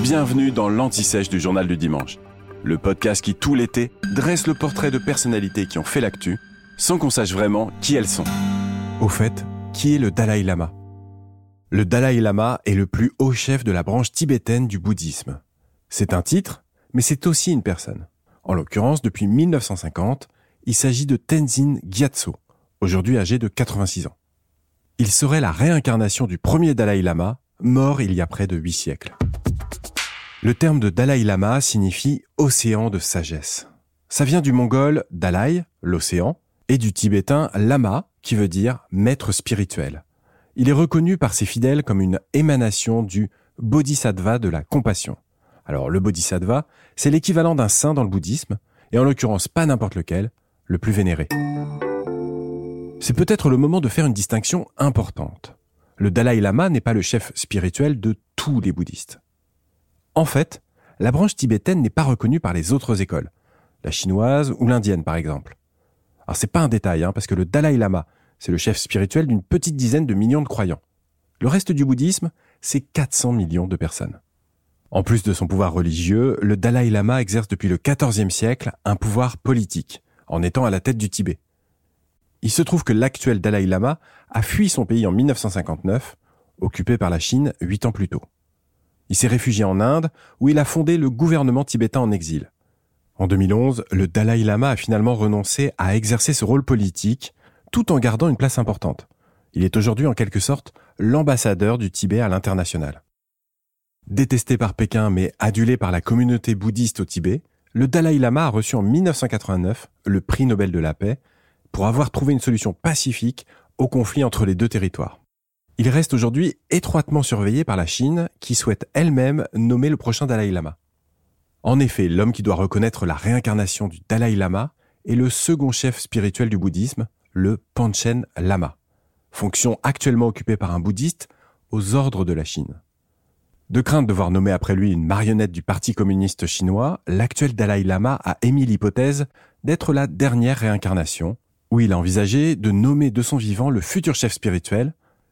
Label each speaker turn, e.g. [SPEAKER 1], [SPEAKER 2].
[SPEAKER 1] Bienvenue dans l'Anti-Sèche du Journal du Dimanche, le podcast qui, tout l'été, dresse le portrait de personnalités qui ont fait l'actu, sans qu'on sache vraiment qui elles sont. Au fait, qui est le Dalai Lama? Le Dalai Lama est le plus haut chef de la branche tibétaine du bouddhisme. C'est un titre, mais c'est aussi une personne. En l'occurrence, depuis 1950, il s'agit de Tenzin Gyatso, aujourd'hui âgé de 86 ans. Il serait la réincarnation du premier Dalai Lama, mort il y a près de huit siècles. Le terme de Dalai Lama signifie océan de sagesse. Ça vient du mongol Dalai, l'océan, et du tibétain Lama, qui veut dire maître spirituel. Il est reconnu par ses fidèles comme une émanation du bodhisattva de la compassion. Alors le bodhisattva, c'est l'équivalent d'un saint dans le bouddhisme, et en l'occurrence pas n'importe lequel, le plus vénéré. C'est peut-être le moment de faire une distinction importante. Le Dalai Lama n'est pas le chef spirituel de tous les bouddhistes. En fait, la branche tibétaine n'est pas reconnue par les autres écoles, la chinoise ou l'indienne par exemple. Alors c'est pas un détail, hein, parce que le Dalai Lama, c'est le chef spirituel d'une petite dizaine de millions de croyants. Le reste du bouddhisme, c'est 400 millions de personnes. En plus de son pouvoir religieux, le Dalai Lama exerce depuis le XIVe siècle un pouvoir politique, en étant à la tête du Tibet. Il se trouve que l'actuel Dalai Lama a fui son pays en 1959, occupé par la Chine huit ans plus tôt. Il s'est réfugié en Inde, où il a fondé le gouvernement tibétain en exil. En 2011, le Dalai Lama a finalement renoncé à exercer ce rôle politique, tout en gardant une place importante. Il est aujourd'hui en quelque sorte l'ambassadeur du Tibet à l'international. Détesté par Pékin mais adulé par la communauté bouddhiste au Tibet, le Dalai Lama a reçu en 1989 le prix Nobel de la paix pour avoir trouvé une solution pacifique au conflit entre les deux territoires. Il reste aujourd'hui étroitement surveillé par la Chine, qui souhaite elle-même nommer le prochain Dalai Lama. En effet, l'homme qui doit reconnaître la réincarnation du Dalai Lama est le second chef spirituel du bouddhisme, le Panchen Lama, fonction actuellement occupée par un bouddhiste aux ordres de la Chine. De crainte de voir nommer après lui une marionnette du Parti communiste chinois, l'actuel Dalai Lama a émis l'hypothèse d'être la dernière réincarnation, où il a envisagé de nommer de son vivant le futur chef spirituel,